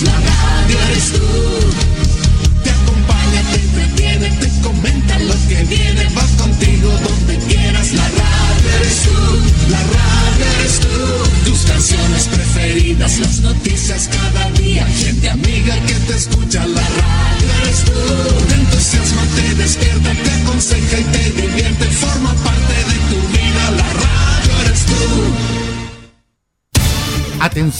la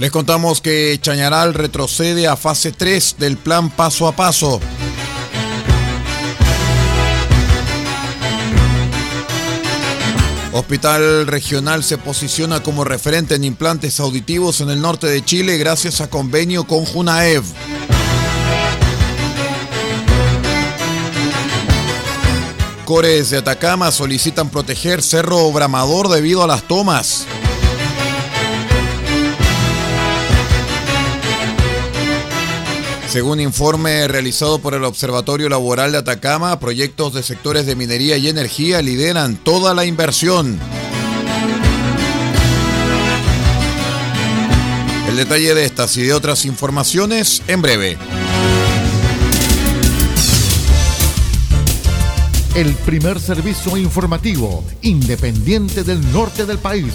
Les contamos que Chañaral retrocede a fase 3 del plan paso a paso. Hospital Regional se posiciona como referente en implantes auditivos en el norte de Chile gracias a convenio con Junaev. Cores de Atacama solicitan proteger Cerro Obramador debido a las tomas. Según informe realizado por el Observatorio Laboral de Atacama, proyectos de sectores de minería y energía lideran toda la inversión. El detalle de estas y de otras informaciones en breve. El primer servicio informativo independiente del norte del país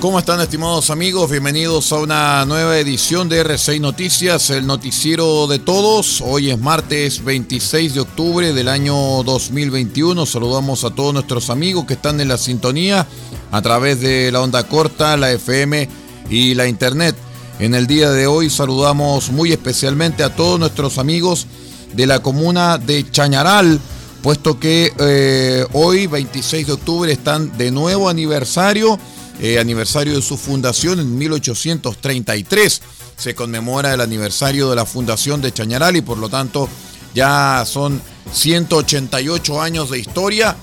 ¿Cómo están estimados amigos? Bienvenidos a una nueva edición de R6 Noticias, el noticiero de todos. Hoy es martes 26 de octubre del año 2021. Saludamos a todos nuestros amigos que están en la sintonía a través de la onda corta, la FM y la internet. En el día de hoy saludamos muy especialmente a todos nuestros amigos de la comuna de Chañaral, puesto que eh, hoy 26 de octubre están de nuevo aniversario eh, aniversario de su fundación en 1833. Se conmemora el aniversario de la fundación de Chañaral y por lo tanto ya son 188 años de historia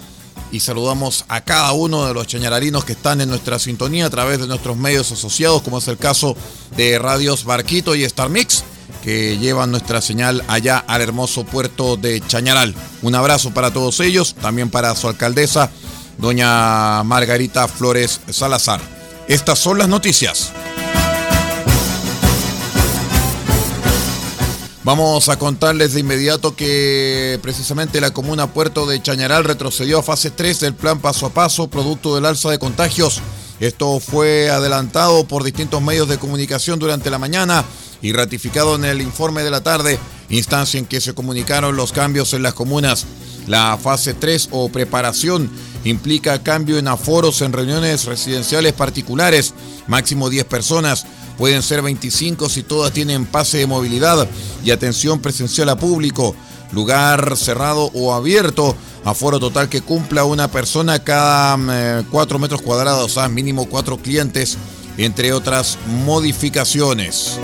y saludamos a cada uno de los chañaralinos que están en nuestra sintonía a través de nuestros medios asociados, como es el caso de Radios Barquito y Star Mix, que llevan nuestra señal allá al hermoso puerto de Chañaral. Un abrazo para todos ellos, también para su alcaldesa, doña Margarita Flores Salazar. Estas son las noticias. Vamos a contarles de inmediato que precisamente la comuna Puerto de Chañaral retrocedió a fase 3 del plan paso a paso producto del alza de contagios. Esto fue adelantado por distintos medios de comunicación durante la mañana y ratificado en el informe de la tarde, instancia en que se comunicaron los cambios en las comunas. La fase 3 o preparación implica cambio en aforos en reuniones residenciales particulares, máximo 10 personas, pueden ser 25 si todas tienen pase de movilidad y atención presencial a público, lugar cerrado o abierto, aforo total que cumpla una persona cada 4 mm, metros cuadrados, a mínimo 4 clientes, entre otras modificaciones.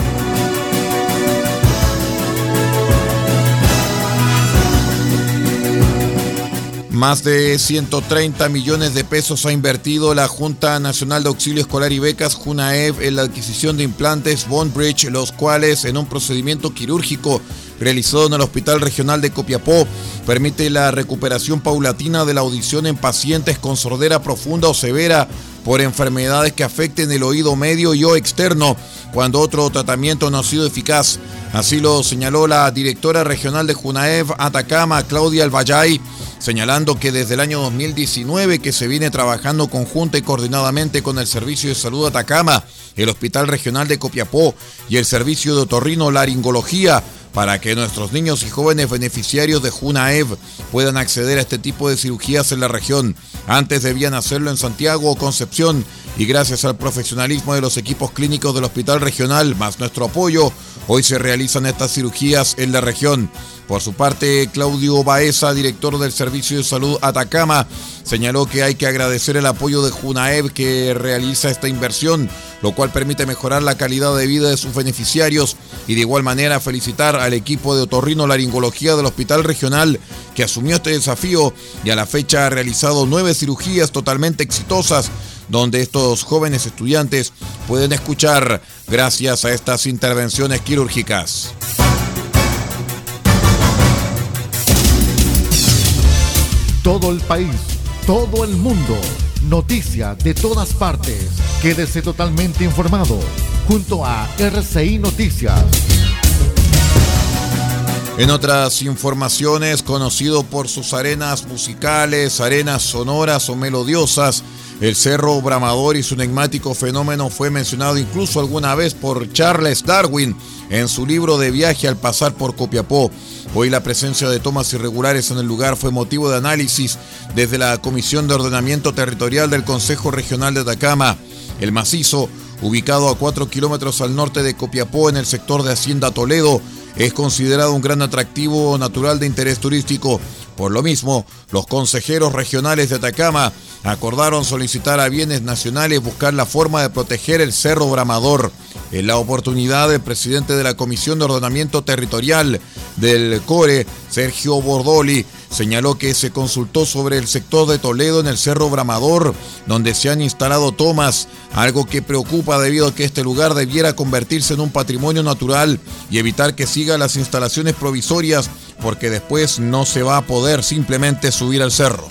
Más de 130 millones de pesos ha invertido la Junta Nacional de Auxilio Escolar y Becas, JUNAEV, en la adquisición de implantes Bondbridge, los cuales, en un procedimiento quirúrgico realizado en el Hospital Regional de Copiapó, permite la recuperación paulatina de la audición en pacientes con sordera profunda o severa por enfermedades que afecten el oído medio y o externo, cuando otro tratamiento no ha sido eficaz. Así lo señaló la directora regional de Junaev Atacama, Claudia Albayay, señalando que desde el año 2019 que se viene trabajando conjunta y coordinadamente con el Servicio de Salud Atacama, el Hospital Regional de Copiapó y el Servicio de Otorrino Laringología para que nuestros niños y jóvenes beneficiarios de Junaev puedan acceder a este tipo de cirugías en la región. Antes debían hacerlo en Santiago o Concepción y gracias al profesionalismo de los equipos clínicos del Hospital Regional más nuestro apoyo, hoy se realizan estas cirugías en la región. Por su parte, Claudio Baeza, director del Servicio de Salud Atacama, señaló que hay que agradecer el apoyo de Junaev que realiza esta inversión, lo cual permite mejorar la calidad de vida de sus beneficiarios y de igual manera felicitar al equipo de otorrino laringología del Hospital Regional que asumió este desafío y a la fecha ha realizado nueve cirugías totalmente exitosas donde estos jóvenes estudiantes pueden escuchar gracias a estas intervenciones quirúrgicas. Todo el país, todo el mundo, noticias de todas partes. Quédese totalmente informado junto a RCI Noticias. En otras informaciones, conocido por sus arenas musicales, arenas sonoras o melodiosas, el Cerro Bramador y su enigmático fenómeno fue mencionado incluso alguna vez por Charles Darwin en su libro de viaje al pasar por Copiapó. Hoy la presencia de tomas irregulares en el lugar fue motivo de análisis desde la Comisión de Ordenamiento Territorial del Consejo Regional de Atacama. El macizo, ubicado a 4 kilómetros al norte de Copiapó en el sector de Hacienda Toledo, es considerado un gran atractivo natural de interés turístico. Por lo mismo, los consejeros regionales de Atacama acordaron solicitar a bienes nacionales buscar la forma de proteger el Cerro Bramador. En la oportunidad, el presidente de la Comisión de Ordenamiento Territorial del CORE, Sergio Bordoli, señaló que se consultó sobre el sector de Toledo en el Cerro Bramador, donde se han instalado tomas, algo que preocupa debido a que este lugar debiera convertirse en un patrimonio natural y evitar que siga las instalaciones provisorias, porque después no se va a poder simplemente subir al cerro.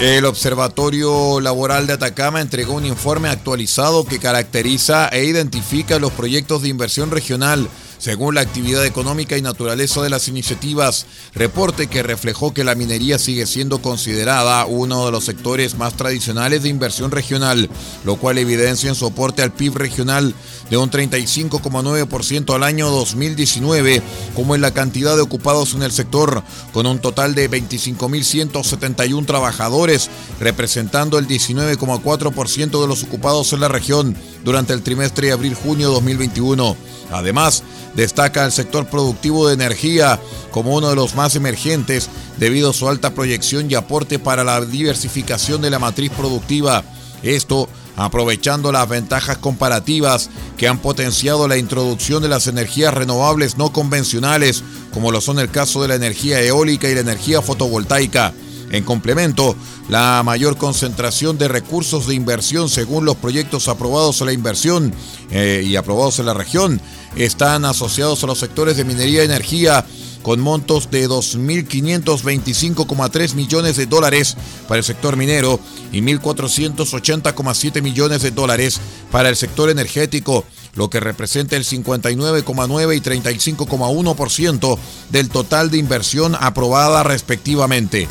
El Observatorio Laboral de Atacama entregó un informe actualizado que caracteriza e identifica los proyectos de inversión regional según la actividad económica y naturaleza de las iniciativas, reporte que reflejó que la minería sigue siendo considerada uno de los sectores más tradicionales de inversión regional, lo cual evidencia en soporte al PIB regional de un 35,9% al año 2019, como en la cantidad de ocupados en el sector, con un total de 25.171 trabajadores, representando el 19,4% de los ocupados en la región durante el trimestre de abril-junio 2021. Además, destaca el sector productivo de energía como uno de los más emergentes debido a su alta proyección y aporte para la diversificación de la matriz productiva. Esto aprovechando las ventajas comparativas que han potenciado la introducción de las energías renovables no convencionales, como lo son el caso de la energía eólica y la energía fotovoltaica. En complemento, la mayor concentración de recursos de inversión según los proyectos aprobados en la inversión eh, y aprobados en la región están asociados a los sectores de minería y energía con montos de 2.525,3 millones de dólares para el sector minero y 1.480,7 millones de dólares para el sector energético, lo que representa el 59,9 y 35,1% del total de inversión aprobada respectivamente.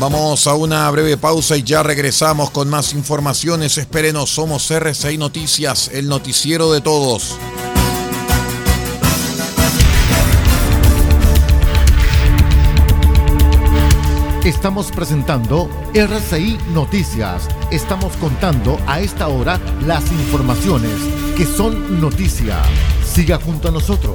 Vamos a una breve pausa y ya regresamos con más informaciones. Espérenos, somos RCI Noticias, el noticiero de todos. Estamos presentando RCI Noticias. Estamos contando a esta hora las informaciones que son noticia. Siga junto a nosotros.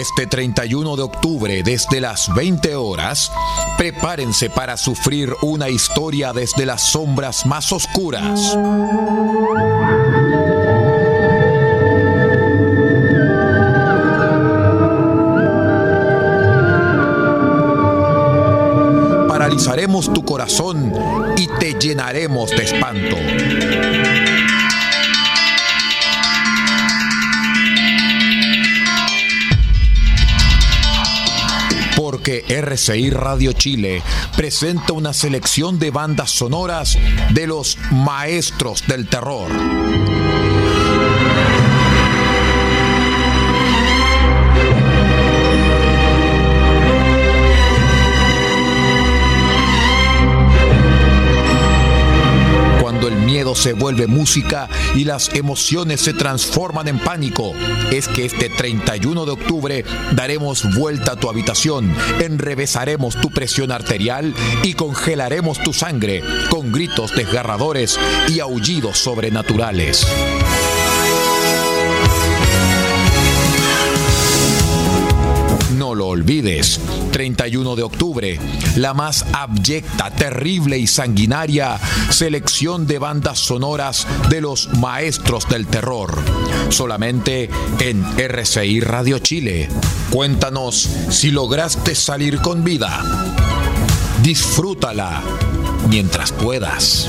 Este 31 de octubre, desde las 20 horas, prepárense para sufrir una historia desde las sombras más oscuras. Paralizaremos tu corazón y te llenaremos de espanto. RCI Radio Chile presenta una selección de bandas sonoras de los maestros del terror. Se vuelve música y las emociones se transforman en pánico. Es que este 31 de octubre daremos vuelta a tu habitación, enrevesaremos tu presión arterial y congelaremos tu sangre con gritos desgarradores y aullidos sobrenaturales. No lo olvides, 31 de octubre, la más abyecta, terrible y sanguinaria selección de bandas sonoras de los maestros del terror. Solamente en RCI Radio Chile. Cuéntanos si lograste salir con vida. Disfrútala mientras puedas.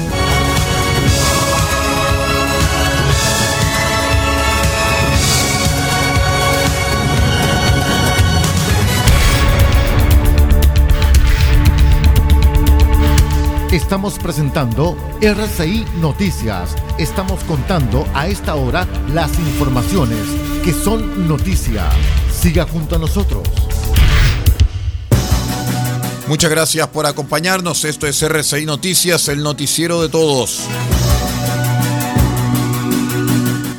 Estamos presentando RCI Noticias. Estamos contando a esta hora las informaciones que son noticia. Siga junto a nosotros. Muchas gracias por acompañarnos. Esto es RCI Noticias, el noticiero de todos.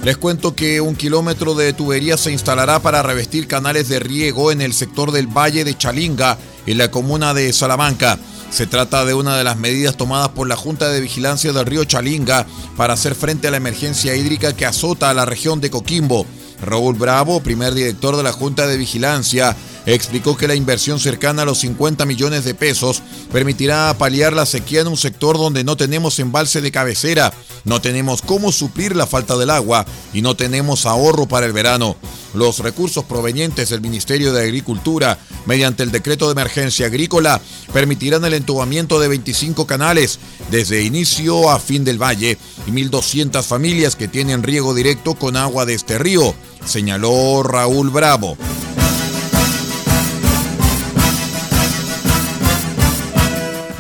Les cuento que un kilómetro de tubería se instalará para revestir canales de riego en el sector del Valle de Chalinga, en la comuna de Salamanca. Se trata de una de las medidas tomadas por la Junta de Vigilancia del río Chalinga para hacer frente a la emergencia hídrica que azota a la región de Coquimbo. Raúl Bravo, primer director de la Junta de Vigilancia, explicó que la inversión cercana a los 50 millones de pesos permitirá paliar la sequía en un sector donde no tenemos embalse de cabecera, no tenemos cómo suplir la falta del agua y no tenemos ahorro para el verano. Los recursos provenientes del Ministerio de Agricultura, mediante el decreto de emergencia agrícola, permitirán el entubamiento de 25 canales desde inicio a fin del valle y 1.200 familias que tienen riego directo con agua de este río, señaló Raúl Bravo.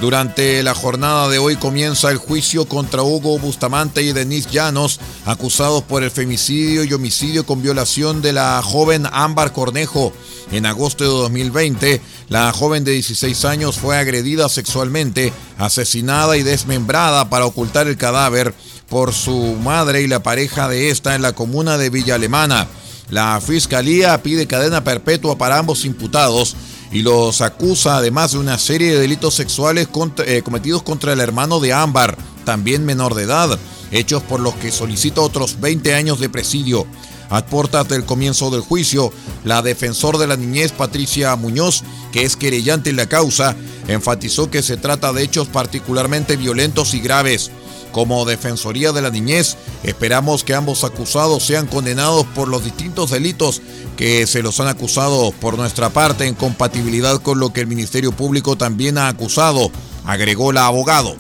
Durante la jornada de hoy comienza el juicio contra Hugo Bustamante y Denise Llanos, acusados por el femicidio y homicidio con violación de la joven Ámbar Cornejo. En agosto de 2020, la joven de 16 años fue agredida sexualmente, asesinada y desmembrada para ocultar el cadáver por su madre y la pareja de esta en la comuna de Villa Alemana. La fiscalía pide cadena perpetua para ambos imputados y los acusa además de una serie de delitos sexuales eh, cometidos contra el hermano de Ámbar, también menor de edad, hechos por los que solicita otros 20 años de presidio. A puertas del comienzo del juicio, la defensor de la niñez Patricia Muñoz, que es querellante en la causa, enfatizó que se trata de hechos particularmente violentos y graves. Como Defensoría de la Niñez, esperamos que ambos acusados sean condenados por los distintos delitos que se los han acusado por nuestra parte en compatibilidad con lo que el Ministerio Público también ha acusado, agregó la abogado.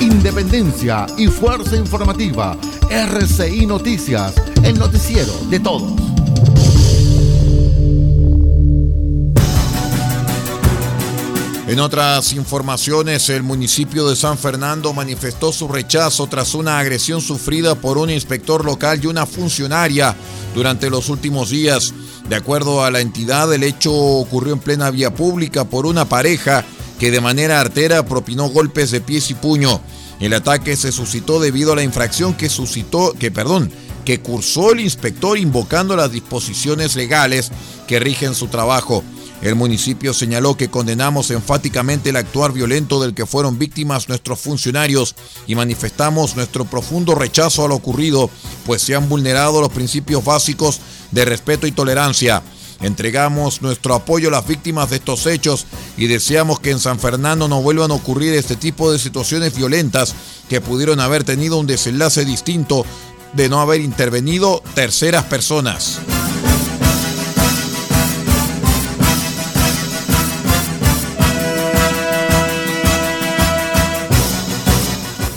Independencia y fuerza informativa. RCI Noticias, el noticiero de todos. En otras informaciones, el municipio de San Fernando manifestó su rechazo tras una agresión sufrida por un inspector local y una funcionaria durante los últimos días. De acuerdo a la entidad, el hecho ocurrió en plena vía pública por una pareja que de manera artera propinó golpes de pies y puño. El ataque se suscitó debido a la infracción que suscitó, que perdón, que cursó el inspector invocando las disposiciones legales que rigen su trabajo. El municipio señaló que condenamos enfáticamente el actuar violento del que fueron víctimas nuestros funcionarios y manifestamos nuestro profundo rechazo a lo ocurrido, pues se han vulnerado los principios básicos de respeto y tolerancia. Entregamos nuestro apoyo a las víctimas de estos hechos y deseamos que en San Fernando no vuelvan a ocurrir este tipo de situaciones violentas que pudieron haber tenido un desenlace distinto de no haber intervenido terceras personas.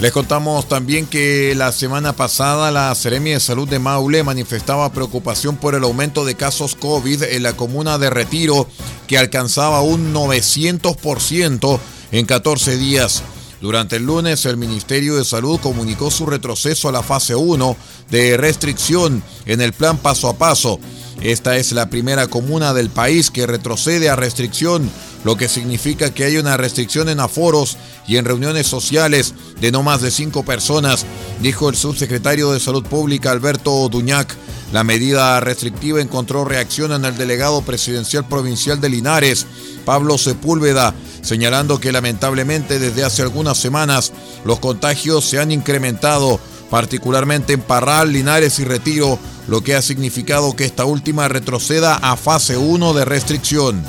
Les contamos también que la semana pasada la Seremia de Salud de Maule manifestaba preocupación por el aumento de casos COVID en la comuna de Retiro, que alcanzaba un 900% en 14 días. Durante el lunes, el Ministerio de Salud comunicó su retroceso a la fase 1 de restricción en el plan paso a paso. Esta es la primera comuna del país que retrocede a restricción, lo que significa que hay una restricción en aforos y en reuniones sociales de no más de cinco personas, dijo el subsecretario de Salud Pública Alberto Duñac. La medida restrictiva encontró reacción en el delegado presidencial provincial de Linares, Pablo Sepúlveda, señalando que lamentablemente desde hace algunas semanas los contagios se han incrementado, particularmente en Parral, Linares y Retiro, lo que ha significado que esta última retroceda a fase 1 de restricción.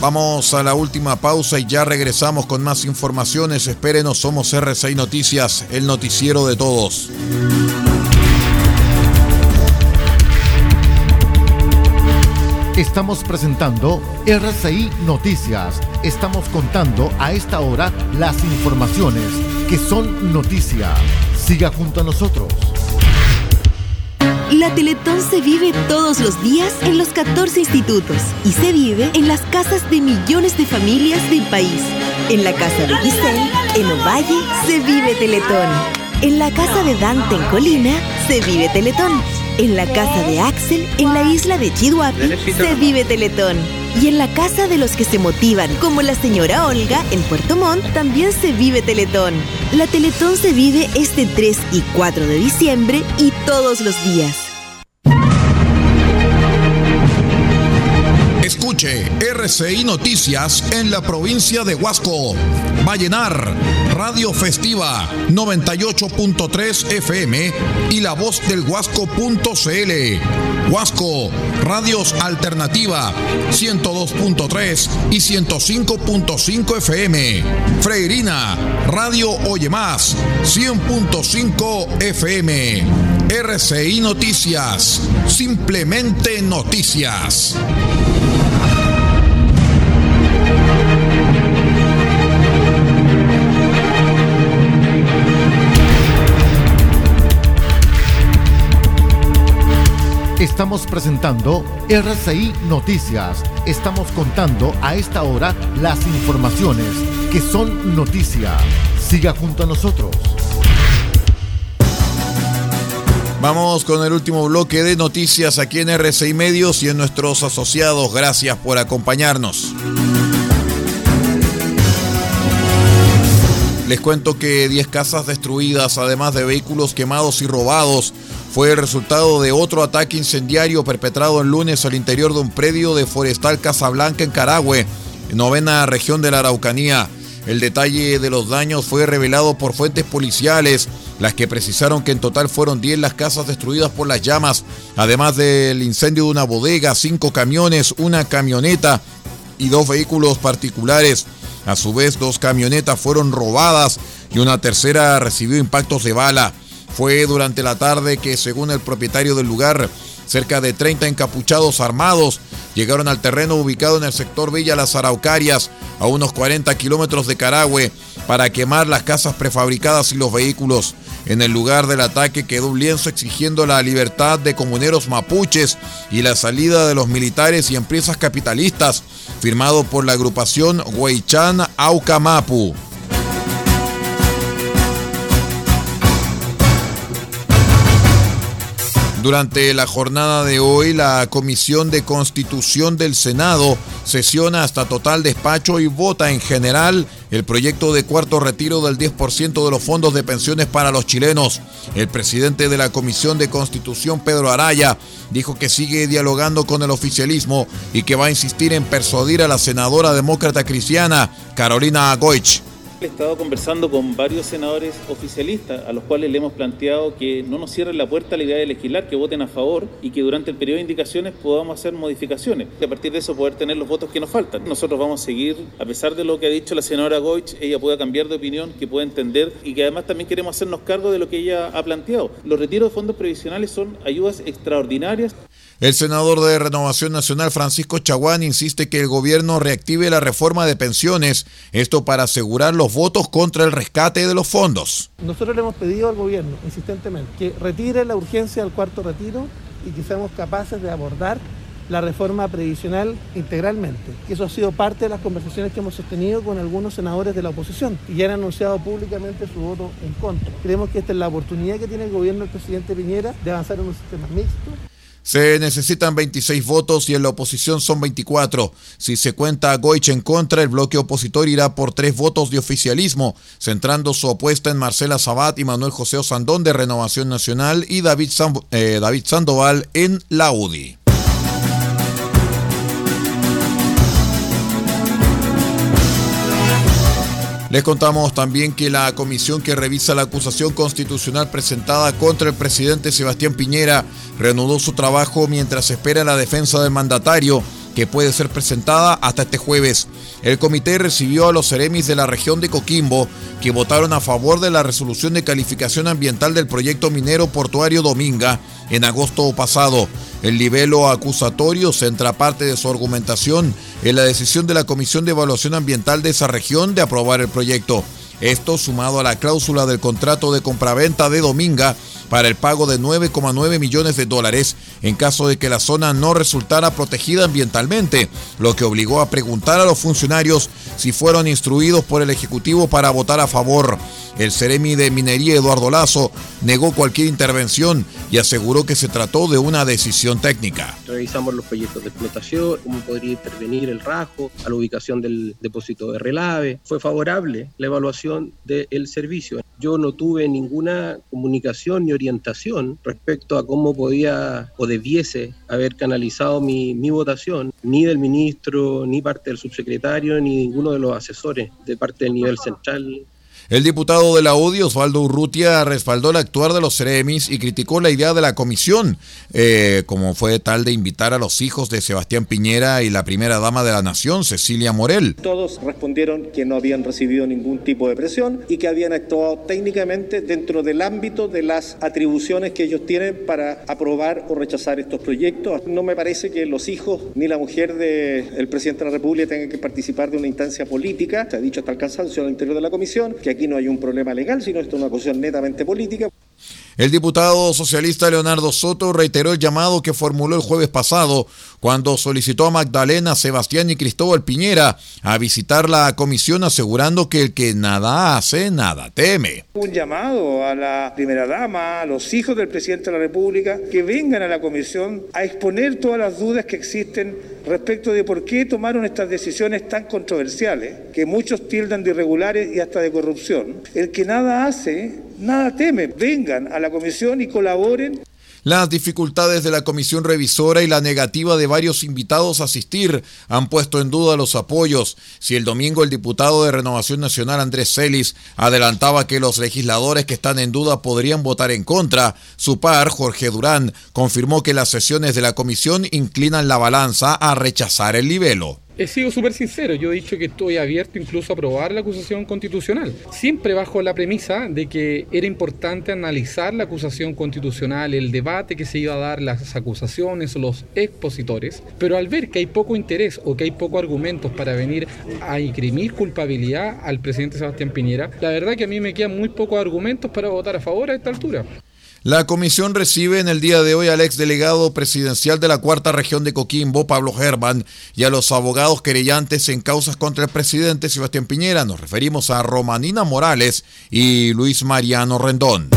Vamos a la última pausa y ya regresamos con más informaciones. Espérenos, somos R6 Noticias, el noticiero de todos. Estamos presentando RCI Noticias. Estamos contando a esta hora las informaciones que son noticia. Siga junto a nosotros. La Teletón se vive todos los días en los 14 institutos y se vive en las casas de millones de familias del país. En la casa de Giselle, en Ovalle, se vive Teletón. En la casa de Dante en Colina, se vive Teletón. En la casa de Axel, en la isla de Chihuahua, se vive Teletón. Y en la casa de los que se motivan, como la señora Olga en Puerto Montt, también se vive Teletón. La Teletón se vive este 3 y 4 de diciembre y todos los días. RCI Noticias en la provincia de Huasco. Vallenar, Radio Festiva 98.3 FM y la voz del Huasco.cl. Huasco, Radios Alternativa 102.3 y 105.5 FM. Freirina, Radio Oye Más 100.5 FM. RCI Noticias, simplemente noticias. Estamos presentando RCI Noticias. Estamos contando a esta hora las informaciones que son noticia. Siga junto a nosotros. Vamos con el último bloque de noticias aquí en RCI Medios y en nuestros asociados. Gracias por acompañarnos. Les cuento que 10 casas destruidas, además de vehículos quemados y robados, fue el resultado de otro ataque incendiario perpetrado el lunes al interior de un predio de Forestal Casablanca en Carahue, novena región de la Araucanía. El detalle de los daños fue revelado por fuentes policiales, las que precisaron que en total fueron 10 las casas destruidas por las llamas, además del incendio de una bodega, cinco camiones, una camioneta y dos vehículos particulares. A su vez, dos camionetas fueron robadas y una tercera recibió impactos de bala. Fue durante la tarde que, según el propietario del lugar, cerca de 30 encapuchados armados llegaron al terreno ubicado en el sector Villa Las Araucarias, a unos 40 kilómetros de Carahue, para quemar las casas prefabricadas y los vehículos. En el lugar del ataque quedó un lienzo exigiendo la libertad de comuneros mapuches y la salida de los militares y empresas capitalistas, firmado por la agrupación Huaychan Aucamapu. Durante la jornada de hoy, la Comisión de Constitución del Senado sesiona hasta total despacho y vota en general el proyecto de cuarto retiro del 10% de los fondos de pensiones para los chilenos. El presidente de la Comisión de Constitución, Pedro Araya, dijo que sigue dialogando con el oficialismo y que va a insistir en persuadir a la senadora demócrata cristiana, Carolina Goich He estado conversando con varios senadores oficialistas a los cuales le hemos planteado que no nos cierren la puerta a la idea de legislar, que voten a favor y que durante el periodo de indicaciones podamos hacer modificaciones y a partir de eso poder tener los votos que nos faltan. Nosotros vamos a seguir, a pesar de lo que ha dicho la senadora Goich, ella pueda cambiar de opinión, que pueda entender y que además también queremos hacernos cargo de lo que ella ha planteado. Los retiros de fondos previsionales son ayudas extraordinarias. El senador de Renovación Nacional, Francisco Chaguán, insiste que el gobierno reactive la reforma de pensiones, esto para asegurar los votos contra el rescate de los fondos. Nosotros le hemos pedido al gobierno insistentemente que retire la urgencia del cuarto retiro y que seamos capaces de abordar la reforma previsional integralmente. Eso ha sido parte de las conversaciones que hemos sostenido con algunos senadores de la oposición y ya han anunciado públicamente su voto en contra. Creemos que esta es la oportunidad que tiene el gobierno del presidente Piñera de avanzar en un sistema mixto se necesitan 26 votos y en la oposición son 24. Si se cuenta a Goich en contra, el bloque opositor irá por tres votos de oficialismo, centrando su apuesta en Marcela Sabat y Manuel José Osandón de Renovación Nacional y David, eh, David Sandoval en la UDI. Les contamos también que la comisión que revisa la acusación constitucional presentada contra el presidente Sebastián Piñera reanudó su trabajo mientras espera la defensa del mandatario, que puede ser presentada hasta este jueves. El comité recibió a los seremis de la región de Coquimbo, que votaron a favor de la resolución de calificación ambiental del proyecto minero portuario Dominga en agosto pasado. El libelo acusatorio centra parte de su argumentación en la decisión de la Comisión de Evaluación Ambiental de esa región de aprobar el proyecto. Esto sumado a la cláusula del contrato de compraventa de Dominga para el pago de 9,9 millones de dólares en caso de que la zona no resultara protegida ambientalmente, lo que obligó a preguntar a los funcionarios si fueron instruidos por el Ejecutivo para votar a favor. El Ceremi de Minería Eduardo Lazo negó cualquier intervención y aseguró que se trató de una decisión técnica. Revisamos los proyectos de explotación, cómo podría intervenir el rajo, a la ubicación del depósito de relave. Fue favorable la evaluación del servicio. Yo no tuve ninguna comunicación ni orientación respecto a cómo podía o debiese haber canalizado mi, mi votación, ni del ministro, ni parte del subsecretario, ni ninguno de los asesores de parte del nivel central el diputado de la UDI, Osvaldo Urrutia, respaldó el actuar de los Ceremis y criticó la idea de la comisión, eh, como fue tal de invitar a los hijos de Sebastián Piñera y la primera dama de la nación, Cecilia Morel. Todos respondieron que no habían recibido ningún tipo de presión y que habían actuado técnicamente dentro del ámbito de las atribuciones que ellos tienen para aprobar o rechazar estos proyectos. No me parece que los hijos ni la mujer del presidente de la República tengan que participar de una instancia política. Se ha dicho hasta el cansancio al interior de la comisión que aquí no hay un problema legal, sino esto es una cuestión netamente política. El diputado socialista Leonardo Soto reiteró el llamado que formuló el jueves pasado cuando solicitó a Magdalena, Sebastián y Cristóbal Piñera a visitar la comisión asegurando que el que nada hace, nada teme. Un llamado a la primera dama, a los hijos del presidente de la República, que vengan a la comisión a exponer todas las dudas que existen respecto de por qué tomaron estas decisiones tan controversiales, que muchos tildan de irregulares y hasta de corrupción. El que nada hace, nada teme. Vengan a la comisión y colaboren. Las dificultades de la comisión revisora y la negativa de varios invitados a asistir han puesto en duda los apoyos. Si el domingo el diputado de Renovación Nacional Andrés Celis adelantaba que los legisladores que están en duda podrían votar en contra, su par, Jorge Durán, confirmó que las sesiones de la comisión inclinan la balanza a rechazar el libelo he sido súper sincero, yo he dicho que estoy abierto incluso a aprobar la acusación constitucional, siempre bajo la premisa de que era importante analizar la acusación constitucional, el debate que se iba a dar, las acusaciones, los expositores, pero al ver que hay poco interés o que hay pocos argumentos para venir a imprimir culpabilidad al presidente Sebastián Piñera, la verdad que a mí me quedan muy pocos argumentos para votar a favor a esta altura. La comisión recibe en el día de hoy al exdelegado presidencial de la cuarta región de Coquimbo, Pablo Germán, y a los abogados querellantes en causas contra el presidente Sebastián Piñera. Nos referimos a Romanina Morales y Luis Mariano Rendón.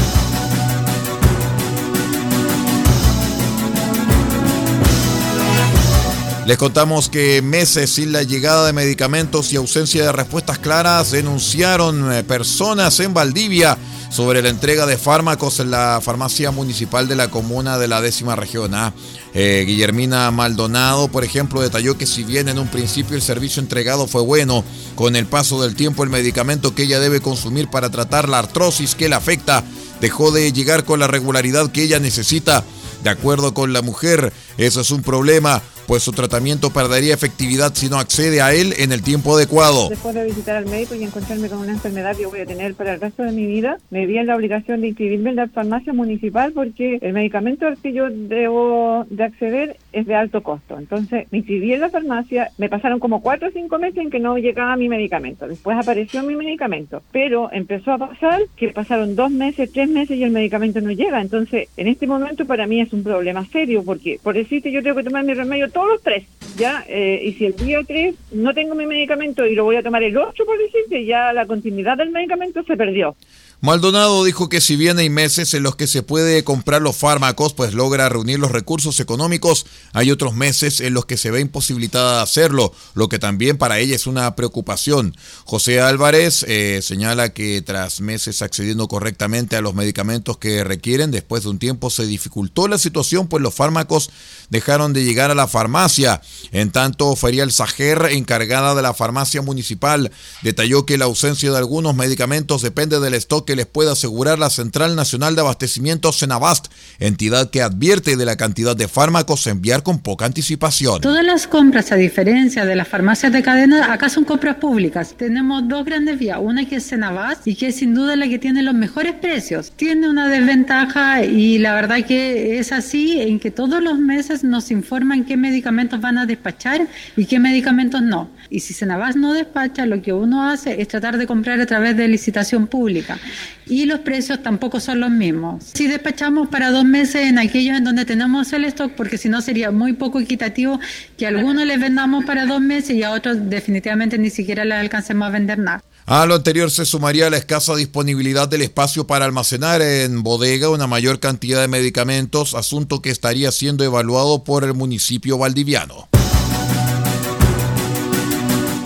Les contamos que meses sin la llegada de medicamentos y ausencia de respuestas claras denunciaron eh, personas en Valdivia sobre la entrega de fármacos en la farmacia municipal de la comuna de la décima región. ¿ah? Eh, Guillermina Maldonado, por ejemplo, detalló que si bien en un principio el servicio entregado fue bueno, con el paso del tiempo el medicamento que ella debe consumir para tratar la artrosis que la afecta dejó de llegar con la regularidad que ella necesita. De acuerdo con la mujer, eso es un problema pues su tratamiento perdería efectividad si no accede a él en el tiempo adecuado. Después de visitar al médico y encontrarme con una enfermedad que voy a tener para el resto de mi vida, me vi en la obligación de inscribirme en la farmacia municipal porque el medicamento al que yo debo de acceder es de alto costo. Entonces me inscribí en la farmacia, me pasaron como cuatro o cinco meses en que no llegaba mi medicamento. Después apareció mi medicamento, pero empezó a pasar que pasaron dos meses, tres meses y el medicamento no llega. Entonces en este momento para mí es un problema serio porque, por decirte, yo tengo que tomar mi remedio todo todos los tres, ¿ya? Eh, y si el día 3 no tengo mi medicamento y lo voy a tomar el 8, por decirte, ya la continuidad del medicamento se perdió. Maldonado dijo que si bien hay meses en los que se puede comprar los fármacos, pues logra reunir los recursos económicos, hay otros meses en los que se ve imposibilitada de hacerlo, lo que también para ella es una preocupación. José Álvarez eh, señala que tras meses accediendo correctamente a los medicamentos que requieren, después de un tiempo se dificultó la situación, pues los fármacos dejaron de llegar a la farmacia. En tanto, Ferial Sajer, encargada de la farmacia municipal, detalló que la ausencia de algunos medicamentos depende del stock que les pueda asegurar la Central Nacional de Abastecimiento Senabast, entidad que advierte de la cantidad de fármacos enviar con poca anticipación. Todas las compras, a diferencia de las farmacias de cadena, acá son compras públicas. Tenemos dos grandes vías, una que es Senabast y que es sin duda la que tiene los mejores precios. Tiene una desventaja y la verdad que es así en que todos los meses nos informan qué medicamentos van a despachar y qué medicamentos no. Y si Senabast no despacha, lo que uno hace es tratar de comprar a través de licitación pública y los precios tampoco son los mismos. Si despachamos para dos meses en aquellos en donde tenemos el stock, porque si no sería muy poco equitativo que a algunos les vendamos para dos meses y a otros definitivamente ni siquiera les alcancemos a vender nada. A lo anterior se sumaría la escasa disponibilidad del espacio para almacenar en bodega una mayor cantidad de medicamentos, asunto que estaría siendo evaluado por el municipio valdiviano.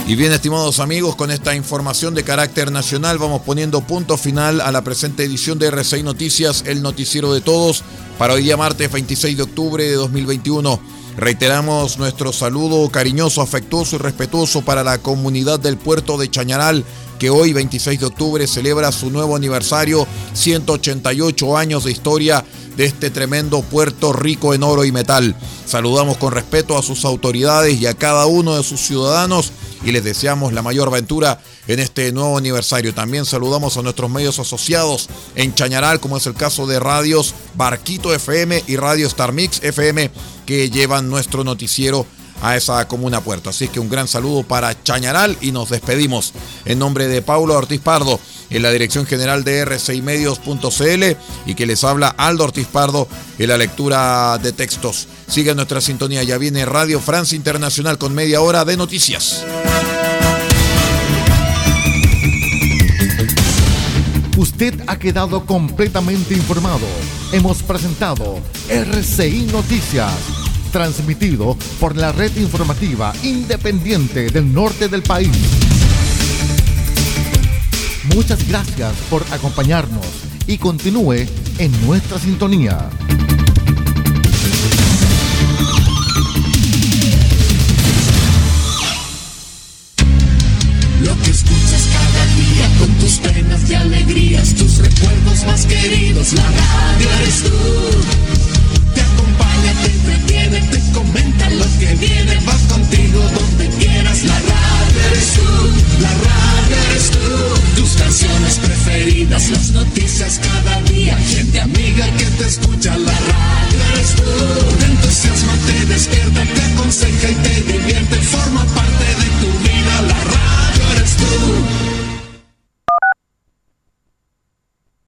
Y bien, estimados amigos, con esta información de carácter nacional vamos poniendo punto final a la presente edición de R6 Noticias, el noticiero de todos, para hoy día martes 26 de octubre de 2021. Reiteramos nuestro saludo cariñoso, afectuoso y respetuoso para la comunidad del puerto de Chañaral, que hoy 26 de octubre celebra su nuevo aniversario, 188 años de historia de este tremendo puerto rico en oro y metal. Saludamos con respeto a sus autoridades y a cada uno de sus ciudadanos y les deseamos la mayor aventura en este nuevo aniversario. También saludamos a nuestros medios asociados en Chañaral, como es el caso de Radios Barquito FM y Radio Star Mix FM, que llevan nuestro noticiero a esa comuna puerto. Así que un gran saludo para Chañaral y nos despedimos en nombre de Paulo Ortiz Pardo en la dirección general de r6medios.cl y que les habla Aldo Ortiz Pardo en la lectura de textos. Sigue nuestra sintonía, ya viene Radio Francia Internacional con media hora de noticias. Usted ha quedado completamente informado. Hemos presentado RCI Noticias, transmitido por la red informativa independiente del norte del país. Muchas gracias por acompañarnos y continúe en nuestra sintonía. Lo que escuchas cada día con tus penas y alegrías, tus recuerdos más queridos, la radio eres tú. las noticias cada día. Gente amiga que te escucha, la radio eres tú. Te te despierta, te aconseja y te divierte